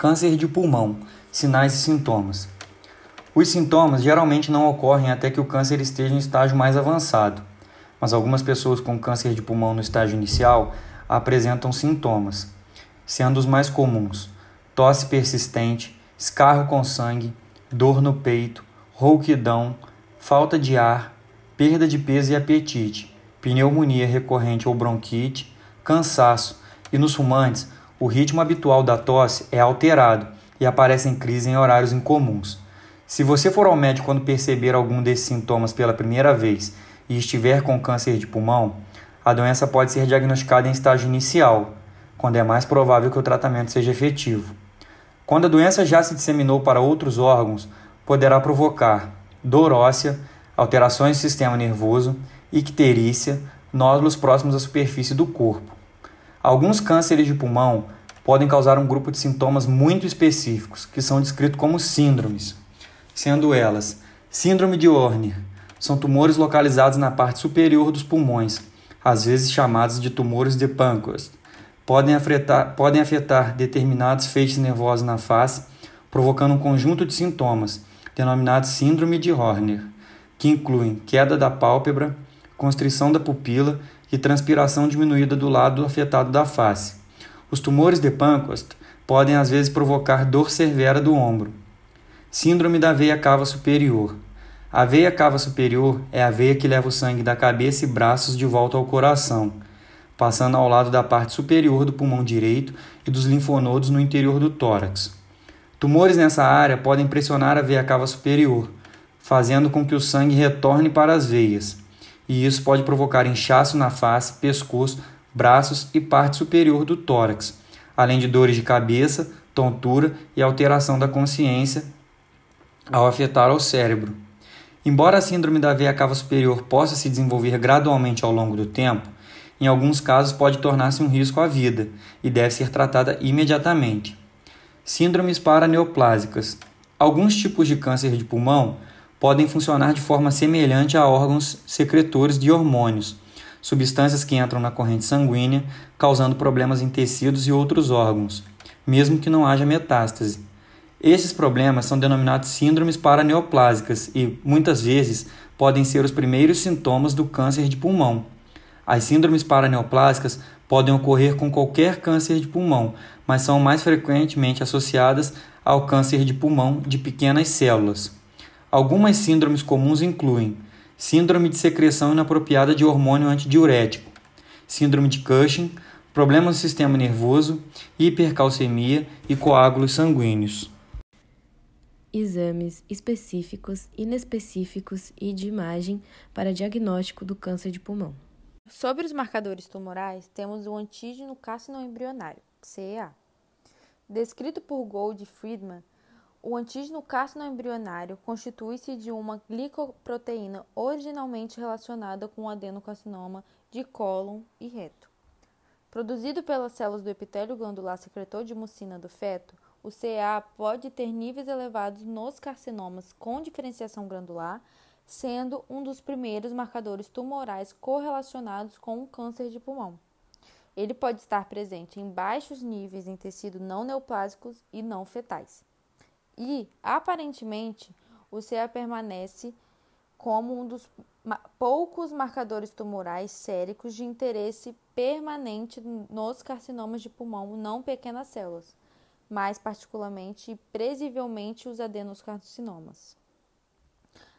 Câncer de pulmão, sinais e sintomas. Os sintomas geralmente não ocorrem até que o câncer esteja em estágio mais avançado, mas algumas pessoas com câncer de pulmão no estágio inicial apresentam sintomas, sendo os mais comuns: tosse persistente, escarro com sangue, dor no peito, rouquidão, falta de ar, perda de peso e apetite, pneumonia recorrente ou bronquite, cansaço, e nos fumantes o ritmo habitual da tosse é alterado e aparecem crises em horários incomuns. Se você for ao médico quando perceber algum desses sintomas pela primeira vez e estiver com câncer de pulmão, a doença pode ser diagnosticada em estágio inicial, quando é mais provável que o tratamento seja efetivo. Quando a doença já se disseminou para outros órgãos, poderá provocar dor óssea, alterações do sistema nervoso, icterícia, nódulos próximos à superfície do corpo. Alguns cânceres de pulmão podem causar um grupo de sintomas muito específicos, que são descritos como síndromes, sendo elas Síndrome de Horner, são tumores localizados na parte superior dos pulmões, às vezes chamados de tumores de pâncreas. Podem afetar, podem afetar determinados feixes nervosos na face, provocando um conjunto de sintomas, denominados Síndrome de Horner, que incluem queda da pálpebra, constrição da pupila e transpiração diminuída do lado afetado da face. Os tumores de Pankhurst podem às vezes provocar dor severa do ombro. Síndrome da veia cava superior. A veia cava superior é a veia que leva o sangue da cabeça e braços de volta ao coração, passando ao lado da parte superior do pulmão direito e dos linfonodos no interior do tórax. Tumores nessa área podem pressionar a veia cava superior, fazendo com que o sangue retorne para as veias e isso pode provocar inchaço na face, pescoço, braços e parte superior do tórax, além de dores de cabeça, tontura e alteração da consciência ao afetar o cérebro. Embora a síndrome da veia cava superior possa se desenvolver gradualmente ao longo do tempo, em alguns casos pode tornar-se um risco à vida e deve ser tratada imediatamente. Síndromes paraneoplásicas. Alguns tipos de câncer de pulmão podem funcionar de forma semelhante a órgãos secretores de hormônios, substâncias que entram na corrente sanguínea, causando problemas em tecidos e outros órgãos, mesmo que não haja metástase. Esses problemas são denominados síndromes paraneoplásicas e, muitas vezes, podem ser os primeiros sintomas do câncer de pulmão. As síndromes paraneoplásicas podem ocorrer com qualquer câncer de pulmão, mas são mais frequentemente associadas ao câncer de pulmão de pequenas células. Algumas síndromes comuns incluem síndrome de secreção inapropriada de hormônio antidiurético, síndrome de Cushing, problemas no sistema nervoso, hipercalcemia e coágulos sanguíneos. Exames específicos, inespecíficos e de imagem para diagnóstico do câncer de pulmão. Sobre os marcadores tumorais, temos o antígeno carcinoembrionário, CEA. Descrito por Gold e Friedman, o antígeno carcinoembrionário constitui-se de uma glicoproteína originalmente relacionada com o adenocarcinoma de cólon e reto. Produzido pelas células do epitélio glandular secretor de mucina do feto, o CA pode ter níveis elevados nos carcinomas com diferenciação glandular, sendo um dos primeiros marcadores tumorais correlacionados com o câncer de pulmão. Ele pode estar presente em baixos níveis em tecidos não neoplásicos e não fetais. E, aparentemente, o CA permanece como um dos poucos marcadores tumorais séricos de interesse permanente nos carcinomas de pulmão não pequenas células, mais particularmente e presivelmente os adenocarcinomas.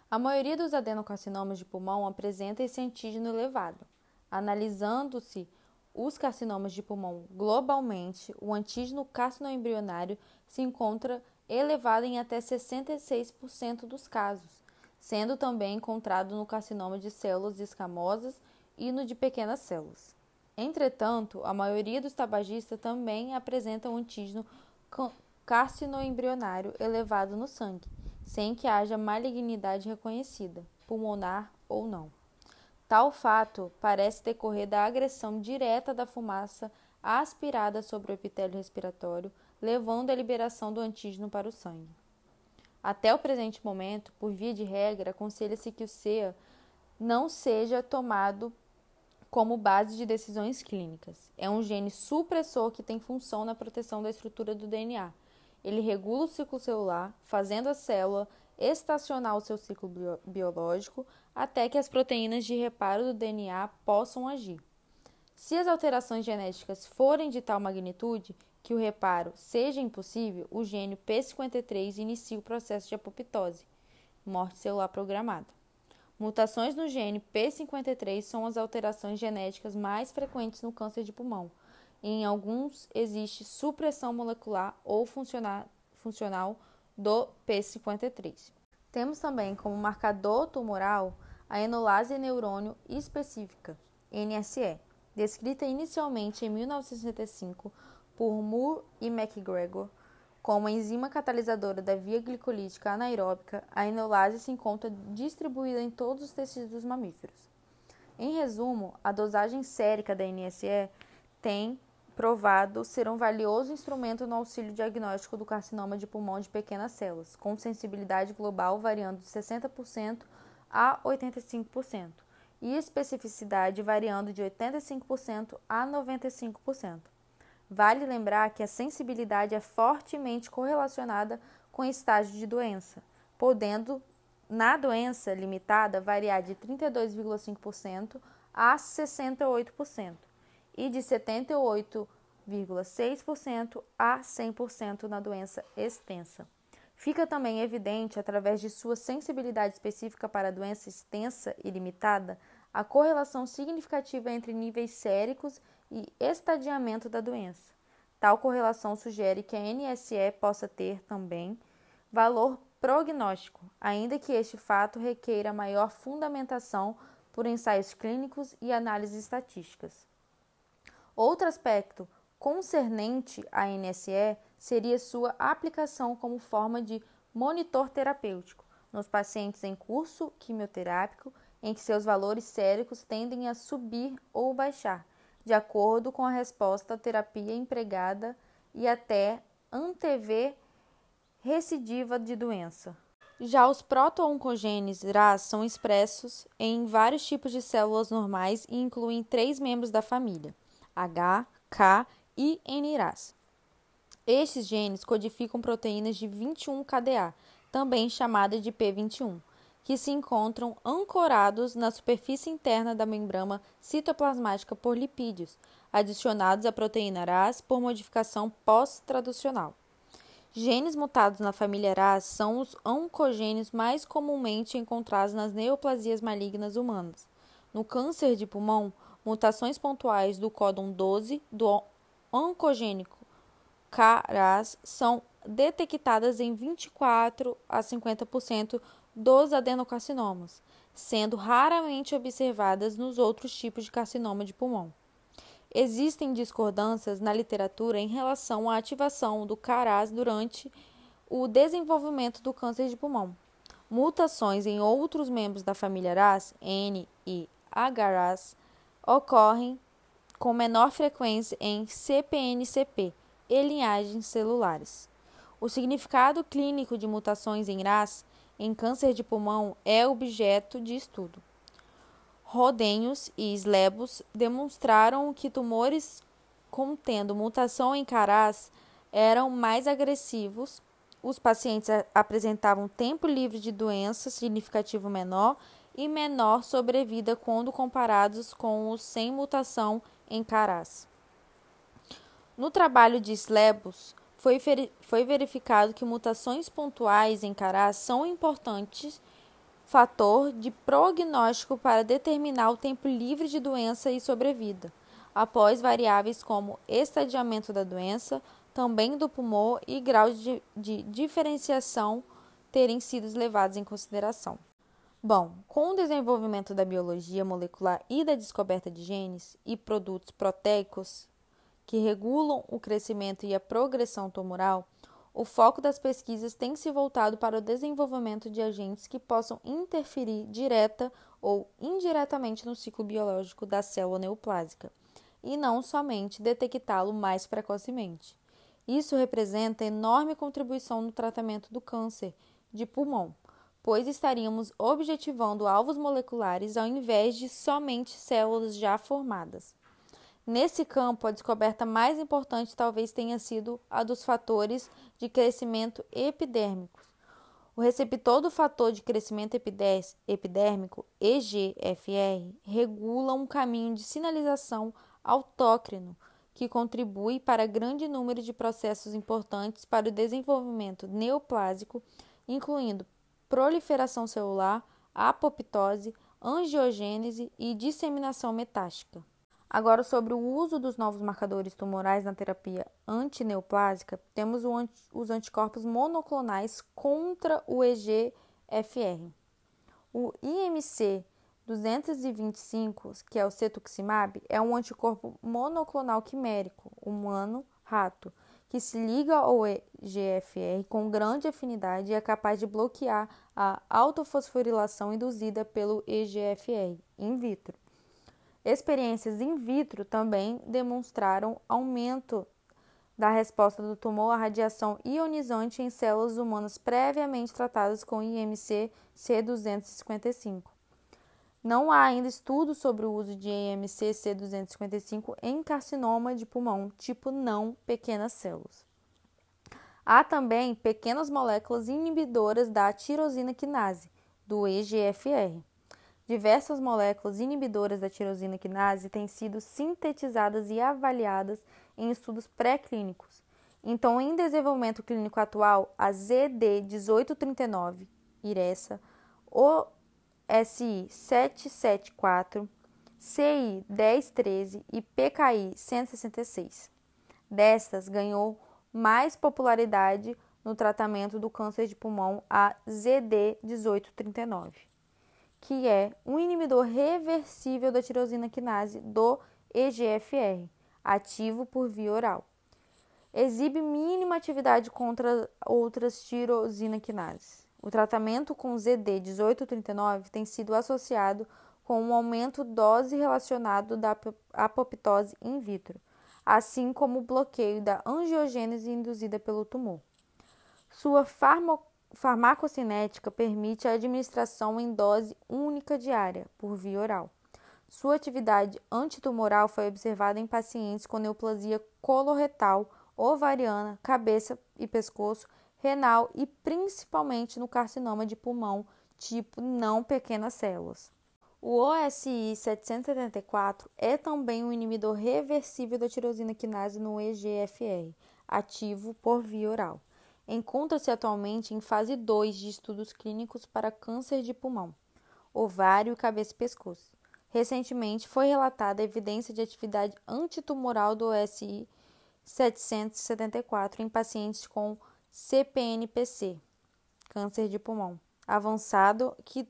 A maioria dos adenocarcinomas de pulmão apresenta esse antígeno elevado. Analisando-se os carcinomas de pulmão globalmente, o antígeno carcinoembrionário se encontra elevado em até 66% dos casos, sendo também encontrado no carcinoma de células escamosas e no de pequenas células. Entretanto, a maioria dos tabagistas também apresenta um antígeno carcinoembrionário elevado no sangue, sem que haja malignidade reconhecida, pulmonar ou não. Tal fato parece decorrer da agressão direta da fumaça aspirada sobre o epitélio respiratório, levando à liberação do antígeno para o sangue. Até o presente momento, por via de regra, aconselha-se que o CEA não seja tomado como base de decisões clínicas. É um gene supressor que tem função na proteção da estrutura do DNA Ele regula o ciclo celular, fazendo a célula estacionar o seu ciclo biológico até que as proteínas de reparo do DNA possam agir. Se as alterações genéticas forem de tal magnitude que o reparo seja impossível, o gene P53 inicia o processo de apoptose, morte celular programada. Mutações no gene P53 são as alterações genéticas mais frequentes no câncer de pulmão. Em alguns, existe supressão molecular ou funcional do P53. Temos também como marcador tumoral a enolase neurônio específica, NSE, descrita inicialmente em 1965 por Moore e McGregor como enzima catalisadora da via glicolítica anaeróbica, a enolase se encontra distribuída em todos os tecidos dos mamíferos. Em resumo, a dosagem sérica da NSE tem provado ser um valioso instrumento no auxílio diagnóstico do carcinoma de pulmão de pequenas células, com sensibilidade global variando de 60% a 85% e especificidade variando de 85% a 95%. Vale lembrar que a sensibilidade é fortemente correlacionada com o estágio de doença, podendo, na doença limitada, variar de 32,5% a 68% e de 78,6% a 100% na doença extensa. Fica também evidente, através de sua sensibilidade específica para a doença extensa e limitada, a correlação significativa entre níveis séricos e estadiamento da doença. Tal correlação sugere que a NSE possa ter também valor prognóstico, ainda que este fato requeira maior fundamentação por ensaios clínicos e análises estatísticas. Outro aspecto concernente à NSE seria sua aplicação como forma de monitor terapêutico nos pacientes em curso quimioterápico em que seus valores séricos tendem a subir ou baixar, de acordo com a resposta à terapia empregada e até antever recidiva de doença. Já os proto-oncogenes RAS são expressos em vários tipos de células normais e incluem três membros da família, H, K e NRAS. Estes genes codificam proteínas de 21-KDA, também chamada de P21, que se encontram ancorados na superfície interna da membrana citoplasmática por lipídios, adicionados à proteína RAS por modificação pós-traducional. Genes mutados na família RAS são os oncogenes mais comumente encontrados nas neoplasias malignas humanas. No câncer de pulmão, mutações pontuais do códon 12 do oncogênico KRAS são detectadas em 24 a 50% dos adenocarcinomas, sendo raramente observadas nos outros tipos de carcinoma de pulmão. Existem discordâncias na literatura em relação à ativação do CARAS durante o desenvolvimento do câncer de pulmão. Mutações em outros membros da família RAS, N e HRAS, ocorrem com menor frequência em CPNCP e linhagens celulares. O significado clínico de mutações em RAS em câncer de pulmão é objeto de estudo. Rodenhos e Slebos demonstraram que tumores contendo mutação em Caras eram mais agressivos, os pacientes apresentavam tempo livre de doença significativo menor e menor sobrevida quando comparados com os sem mutação em Caras. No trabalho de Slebos, foi, foi verificado que mutações pontuais em carás são importantes fator de prognóstico para determinar o tempo livre de doença e sobrevida, após variáveis como estadiamento da doença, também do pulmão e grau de, de diferenciação terem sido levados em consideração. Bom, com o desenvolvimento da biologia molecular e da descoberta de genes e produtos proteicos que regulam o crescimento e a progressão tumoral, o foco das pesquisas tem se voltado para o desenvolvimento de agentes que possam interferir direta ou indiretamente no ciclo biológico da célula neoplásica, e não somente detectá-lo mais precocemente. Isso representa enorme contribuição no tratamento do câncer de pulmão, pois estaríamos objetivando alvos moleculares ao invés de somente células já formadas. Nesse campo, a descoberta mais importante talvez tenha sido a dos fatores de crescimento epidérmicos. O receptor do fator de crescimento epidérmico, EGFR, regula um caminho de sinalização autócrino que contribui para grande número de processos importantes para o desenvolvimento neoplásico, incluindo proliferação celular, apoptose, angiogênese e disseminação metástica. Agora, sobre o uso dos novos marcadores tumorais na terapia antineoplásica, temos os anticorpos monoclonais contra o EGFR. O IMC 225, que é o cetuximab, é um anticorpo monoclonal quimérico humano-rato que se liga ao EGFR com grande afinidade e é capaz de bloquear a autofosforilação induzida pelo EGFR in vitro. Experiências in vitro também demonstraram aumento da resposta do tumor à radiação ionizante em células humanas previamente tratadas com IMC C255. Não há ainda estudos sobre o uso de IMC C255 em carcinoma de pulmão tipo não pequenas células. Há também pequenas moléculas inibidoras da tirosina quinase, do EGFR. Diversas moléculas inibidoras da tirosina quinase têm sido sintetizadas e avaliadas em estudos pré-clínicos. Então, em desenvolvimento clínico atual, a ZD1839, Iressa, OSI 774, CI 1013 e PKI 166. Destas, ganhou mais popularidade no tratamento do câncer de pulmão a ZD1839 que é um inibidor reversível da tirosina quinase do EGFR, ativo por via oral. Exibe mínima atividade contra outras tirosina quinases. O tratamento com ZD 1839 tem sido associado com um aumento dose relacionado da apoptose in vitro, assim como o bloqueio da angiogênese induzida pelo tumor. Sua farmacologia farmacocinética permite a administração em dose única diária, por via oral. Sua atividade antitumoral foi observada em pacientes com neoplasia coloretal, ovariana, cabeça e pescoço, renal e principalmente no carcinoma de pulmão, tipo não pequenas células. O OSI 774 é também um inibidor reversível da tirosina quinase no EGFR, ativo por via oral. Encontra-se atualmente em fase 2 de estudos clínicos para câncer de pulmão, ovário, cabeça e pescoço. Recentemente foi relatada a evidência de atividade antitumoral do OSI 774 em pacientes com CPNPC, câncer de pulmão avançado, que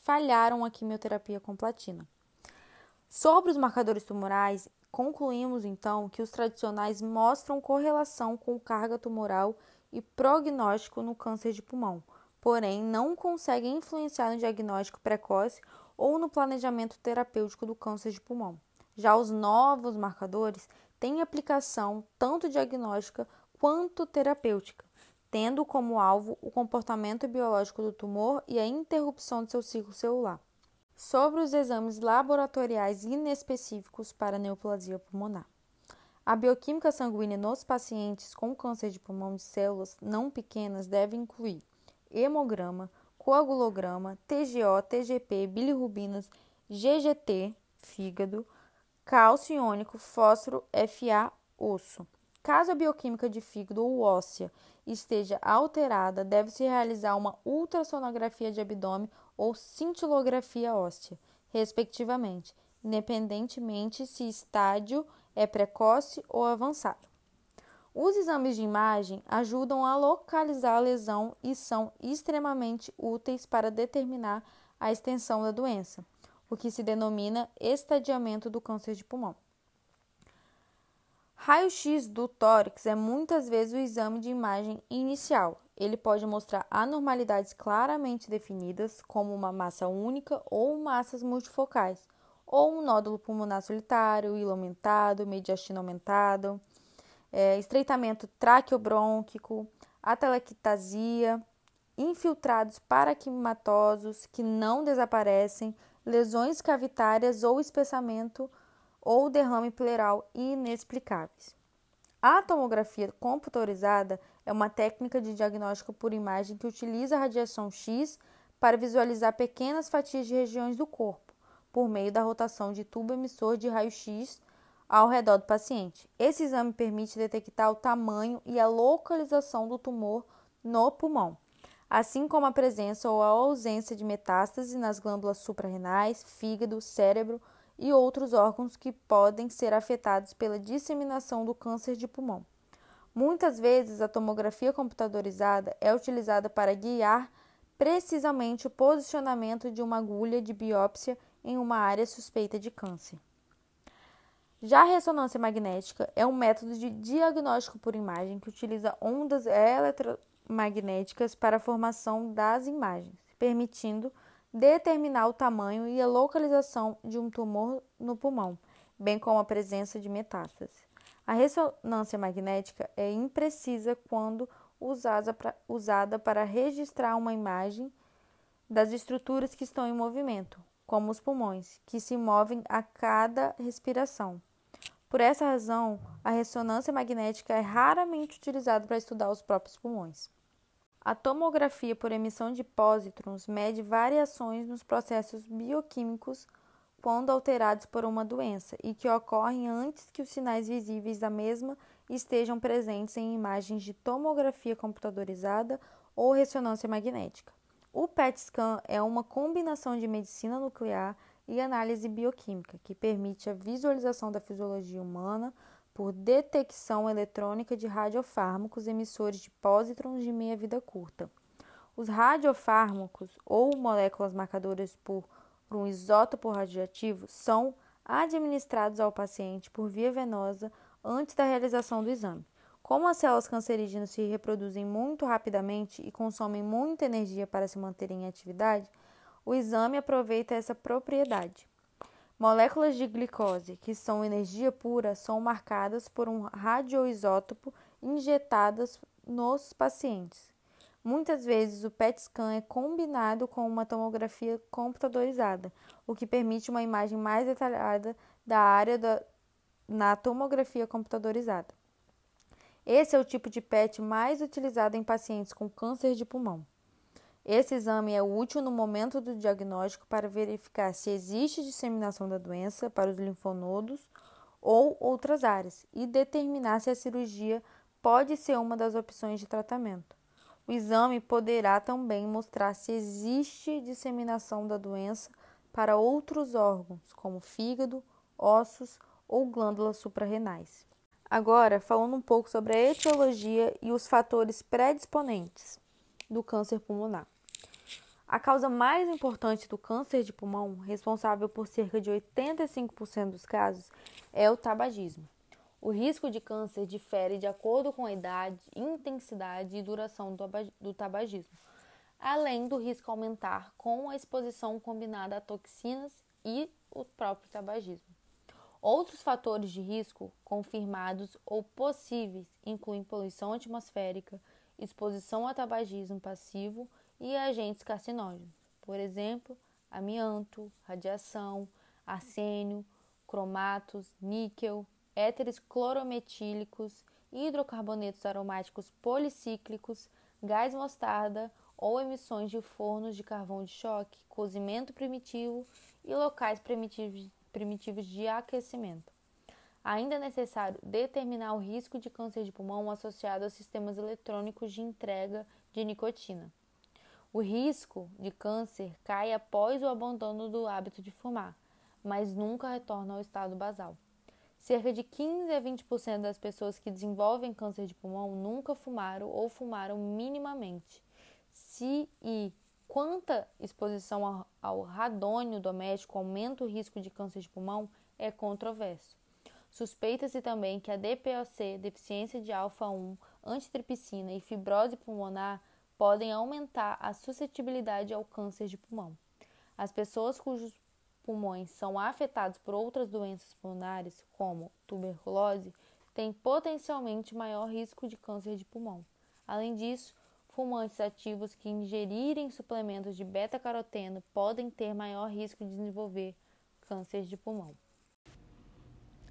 falharam a quimioterapia com platina. Sobre os marcadores tumorais, concluímos então que os tradicionais mostram correlação com carga tumoral e prognóstico no câncer de pulmão, porém não conseguem influenciar no diagnóstico precoce ou no planejamento terapêutico do câncer de pulmão. Já os novos marcadores têm aplicação tanto diagnóstica quanto terapêutica, tendo como alvo o comportamento biológico do tumor e a interrupção de seu ciclo celular. Sobre os exames laboratoriais inespecíficos para neoplasia pulmonar. A bioquímica sanguínea nos pacientes com câncer de pulmão de células não pequenas deve incluir hemograma, coagulograma, TGO, TGP, bilirrubinas, GGT, fígado, cálcio iônico, fósforo, FA, osso. Caso a bioquímica de fígado ou óssea esteja alterada, deve-se realizar uma ultrassonografia de abdômen ou cintilografia óssea, respectivamente, independentemente se estádio é precoce ou avançado. Os exames de imagem ajudam a localizar a lesão e são extremamente úteis para determinar a extensão da doença, o que se denomina estadiamento do câncer de pulmão. Raio-X do tórax é muitas vezes o exame de imagem inicial. Ele pode mostrar anormalidades claramente definidas, como uma massa única ou massas multifocais, ou um nódulo pulmonar solitário, hilo aumentado, mediastino aumentado, é, estreitamento traqueobrônquico, atelectasia, infiltrados paraquimatosos que não desaparecem, lesões cavitárias ou espessamento ou derrame pleural inexplicáveis. A tomografia computadorizada é uma técnica de diagnóstico por imagem que utiliza a radiação X para visualizar pequenas fatias de regiões do corpo, por meio da rotação de tubo emissor de raio-x ao redor do paciente. Esse exame permite detectar o tamanho e a localização do tumor no pulmão, assim como a presença ou a ausência de metástase nas glândulas suprarrenais, fígado, cérebro e outros órgãos que podem ser afetados pela disseminação do câncer de pulmão. Muitas vezes, a tomografia computadorizada é utilizada para guiar precisamente o posicionamento de uma agulha de biópsia em uma área suspeita de câncer. Já a ressonância magnética é um método de diagnóstico por imagem que utiliza ondas eletromagnéticas para a formação das imagens, permitindo determinar o tamanho e a localização de um tumor no pulmão, bem como a presença de metástase. A ressonância magnética é imprecisa quando usada para registrar uma imagem das estruturas que estão em movimento, como os pulmões, que se movem a cada respiração. Por essa razão, a ressonância magnética é raramente utilizada para estudar os próprios pulmões. A tomografia por emissão de pósitrons mede variações nos processos bioquímicos quando alterados por uma doença e que ocorrem antes que os sinais visíveis da mesma estejam presentes em imagens de tomografia computadorizada ou ressonância magnética. O PET scan é uma combinação de medicina nuclear e análise bioquímica que permite a visualização da fisiologia humana por detecção eletrônica de radiofármacos emissores de pósitrons de meia-vida curta. Os radiofármacos ou moléculas marcadoras por, um isótopo radioativo são administrados ao paciente por via venosa antes da realização do exame. Como as células cancerígenas se reproduzem muito rapidamente e consomem muita energia para se manterem em atividade, o exame aproveita essa propriedade. Moléculas de glicose, que são energia pura, são marcadas por um radioisótopo injetadas nos pacientes. Muitas vezes o PET scan é combinado com uma tomografia computadorizada, o que permite uma imagem mais detalhada da área da, na tomografia computadorizada. Esse é o tipo de PET mais utilizado em pacientes com câncer de pulmão. Esse exame é útil no momento do diagnóstico para verificar se existe disseminação da doença para os linfonodos ou outras áreas e determinar se a cirurgia pode ser uma das opções de tratamento. O exame poderá também mostrar se existe disseminação da doença para outros órgãos, como fígado, ossos ou glândulas suprarrenais. Agora, falando um pouco sobre a etiologia e os fatores predisponentes do câncer pulmonar. A causa mais importante do câncer de pulmão, responsável por cerca de 85% dos casos, é o tabagismo. O risco de câncer difere de acordo com a idade, intensidade e duração do tabagismo, além do risco aumentar com a exposição combinada a toxinas e o próprio tabagismo. Outros fatores de risco confirmados ou possíveis incluem poluição atmosférica, exposição a tabagismo passivo e agentes carcinógenos, por exemplo, amianto, radiação, arsênio, cromatos, níquel, éteres clorometílicos, hidrocarbonetos aromáticos policíclicos, gás mostarda ou emissões de fornos de carvão de choque, cozimento primitivo e locais primitivos, primitivos de aquecimento. Ainda é necessário determinar o risco de câncer de pulmão associado aos sistemas eletrônicos de entrega de nicotina. O risco de câncer cai após o abandono do hábito de fumar, mas nunca retorna ao estado basal. Cerca de 15 a 20% das pessoas que desenvolvem câncer de pulmão nunca fumaram ou fumaram minimamente. Se e quanta exposição ao radônio doméstico aumenta o risco de câncer de pulmão é controverso. Suspeita-se também que a DPOC, deficiência de alfa-1, antitripsina e fibrose pulmonar podem aumentar a suscetibilidade ao câncer de pulmão. As pessoas cujos pulmões são afetados por outras doenças pulmonares, como tuberculose, têm potencialmente maior risco de câncer de pulmão. Além disso, fumantes ativos que ingerirem suplementos de beta-caroteno podem ter maior risco de desenvolver câncer de pulmão.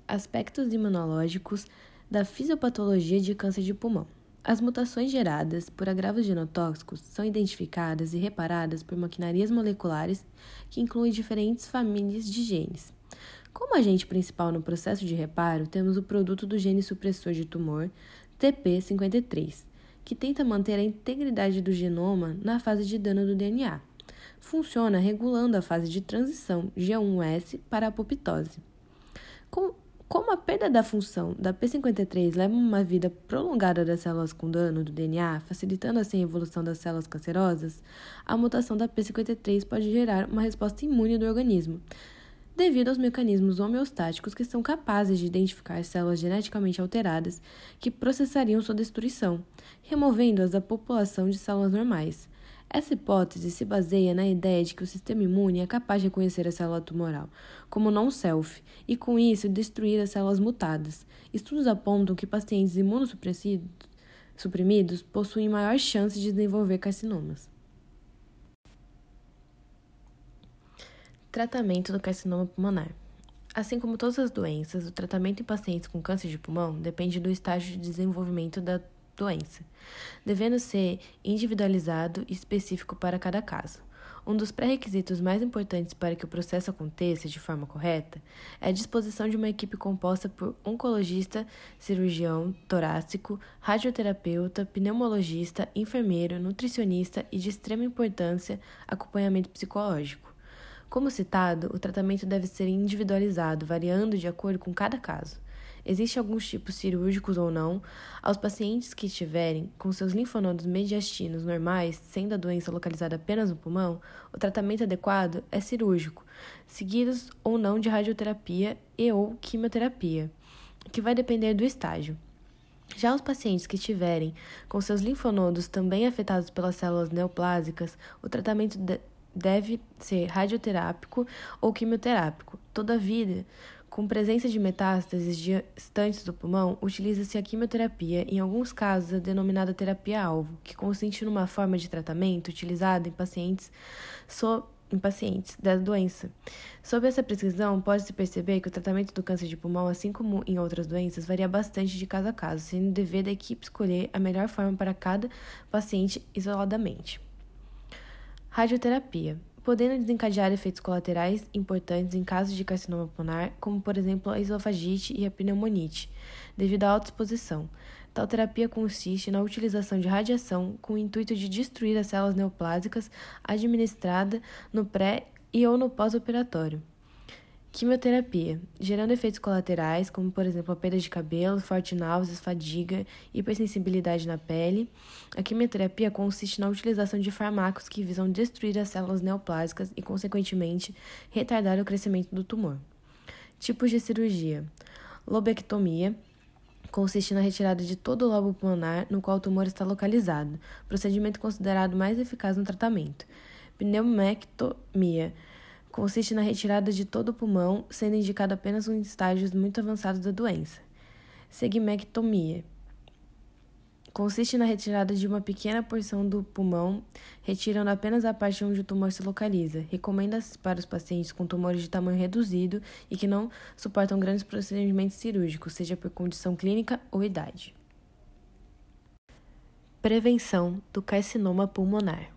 Aspectos imunológicos da fisiopatologia de câncer de pulmão. As mutações geradas por agravos genotóxicos são identificadas e reparadas por maquinarias moleculares que incluem diferentes famílias de genes. Como agente principal no processo de reparo, temos o produto do gene supressor de tumor, TP53, que tenta manter a integridade do genoma na fase de dano do DNA. Funciona regulando a fase de transição G1S para a apoptose. Com como a perda da função da P53 leva a uma vida prolongada das células com dano do DNA, facilitando assim a evolução das células cancerosas, a mutação da P53 pode gerar uma resposta imune do organismo, devido aos mecanismos homeostáticos que são capazes de identificar células geneticamente alteradas que processariam sua destruição, removendo-as da população de células normais. Essa hipótese se baseia na ideia de que o sistema imune é capaz de reconhecer a célula tumoral como não-self e, com isso, destruir as células mutadas. Estudos apontam que pacientes imunossuprimidos possuem maior chance de desenvolver carcinomas. Tratamento do carcinoma pulmonar. Assim como todas as doenças, o tratamento em pacientes com câncer de pulmão depende do estágio de desenvolvimento da doença, devendo ser individualizado e específico para cada caso. Um dos pré-requisitos mais importantes para que o processo aconteça de forma correta é a disposição de uma equipe composta por oncologista, cirurgião torácico, radioterapeuta, pneumologista, enfermeiro, nutricionista e, de extrema importância, acompanhamento psicológico. Como citado, o tratamento deve ser individualizado, variando de acordo com cada caso. Existem alguns tipos cirúrgicos ou não. Aos pacientes que estiverem com seus linfonodos mediastinos normais, sendo a doença localizada apenas no pulmão, o tratamento adequado é cirúrgico, seguidos ou não de radioterapia e ou quimioterapia, que vai depender do estágio. Já os pacientes que estiverem com seus linfonodos também afetados pelas células neoplásicas, o tratamento deve ser radioterápico ou quimioterápico. Todavia, com presença de metástases distantes do pulmão, utiliza-se a quimioterapia, em alguns casos a denominada terapia-alvo, que consiste numa forma de tratamento utilizada em pacientes, so, em pacientes da doença. Sob essa prescrição, pode-se perceber que o tratamento do câncer de pulmão, assim como em outras doenças, varia bastante de caso a caso, sendo dever da equipe escolher a melhor forma para cada paciente isoladamente. Radioterapia podendo desencadear efeitos colaterais importantes em casos de carcinoma pulmonar, como por exemplo a esofagite e a pneumonite, devido à alta exposição. Tal terapia consiste na utilização de radiação com o intuito de destruir as células neoplásicas administrada no pré e ou no pós-operatório. Quimioterapia, gerando efeitos colaterais, como por exemplo a perda de cabelo, forte náuseas, fadiga, hipersensibilidade na pele. A quimioterapia consiste na utilização de fármacos que visam destruir as células neoplásicas e, consequentemente, retardar o crescimento do tumor. Tipos de cirurgia: lobectomia, consiste na retirada de todo o lobo pulmonar no qual o tumor está localizado, procedimento considerado mais eficaz no tratamento. Pneumectomia consiste na retirada de todo o pulmão, sendo indicado apenas em estágios muito avançados da doença. Segmectomia consiste na retirada de uma pequena porção do pulmão, retirando apenas a parte onde o tumor se localiza. Recomenda-se para os pacientes com tumores de tamanho reduzido e que não suportam grandes procedimentos cirúrgicos, seja por condição clínica ou idade. Prevenção do carcinoma pulmonar.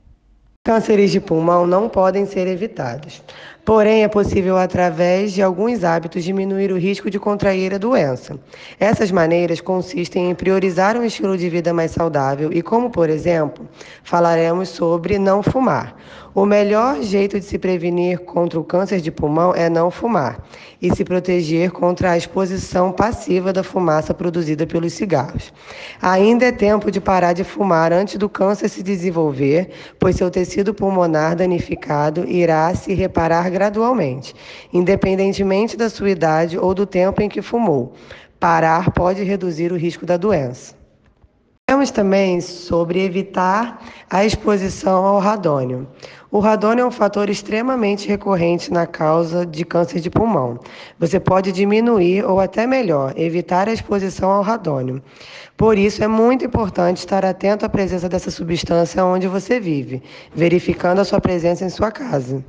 Cânceres de pulmão não podem ser evitados. Porém, é possível, através de alguns hábitos, diminuir o risco de contrair a doença. Essas maneiras consistem em priorizar um estilo de vida mais saudável e, como por exemplo, falaremos sobre não fumar. O melhor jeito de se prevenir contra o câncer de pulmão é não fumar e se proteger contra a exposição passiva da fumaça produzida pelos cigarros. Ainda é tempo de parar de fumar antes do câncer se desenvolver, pois seu tecido pulmonar danificado irá se reparar gradualmente, independentemente da sua idade ou do tempo em que fumou. Parar pode reduzir o risco da doença. Falamos também sobre evitar a exposição ao radônio. O radônio é um fator extremamente recorrente na causa de câncer de pulmão. Você pode diminuir ou até melhor, evitar a exposição ao radônio. Por isso é muito importante estar atento à presença dessa substância onde você vive, verificando a sua presença em sua casa.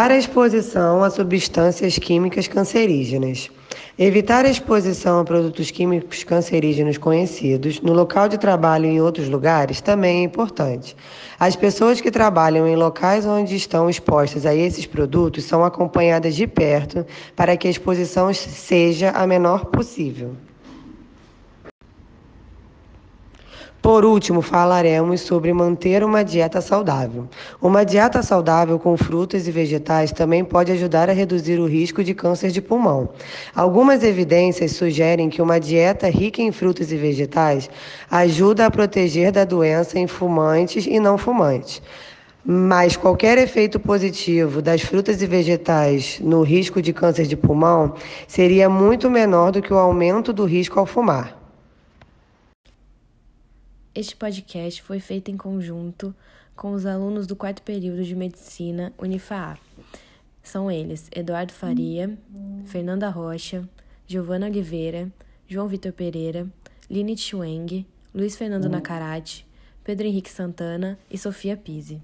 Para a exposição a substâncias químicas cancerígenas. Evitar a exposição a produtos químicos cancerígenos conhecidos no local de trabalho e em outros lugares também é importante. As pessoas que trabalham em locais onde estão expostas a esses produtos são acompanhadas de perto para que a exposição seja a menor possível. Por último, falaremos sobre manter uma dieta saudável. Uma dieta saudável com frutas e vegetais também pode ajudar a reduzir o risco de câncer de pulmão. Algumas evidências sugerem que uma dieta rica em frutas e vegetais ajuda a proteger da doença em fumantes e não fumantes. Mas qualquer efeito positivo das frutas e vegetais no risco de câncer de pulmão seria muito menor do que o aumento do risco ao fumar. Este podcast foi feito em conjunto com os alunos do quarto período de Medicina Unifaa. São eles Eduardo Faria, Fernanda Rocha, Giovana Oliveira, João Vitor Pereira, Line Chueng, Luiz Fernando Nacarate, Pedro Henrique Santana e Sofia Pise.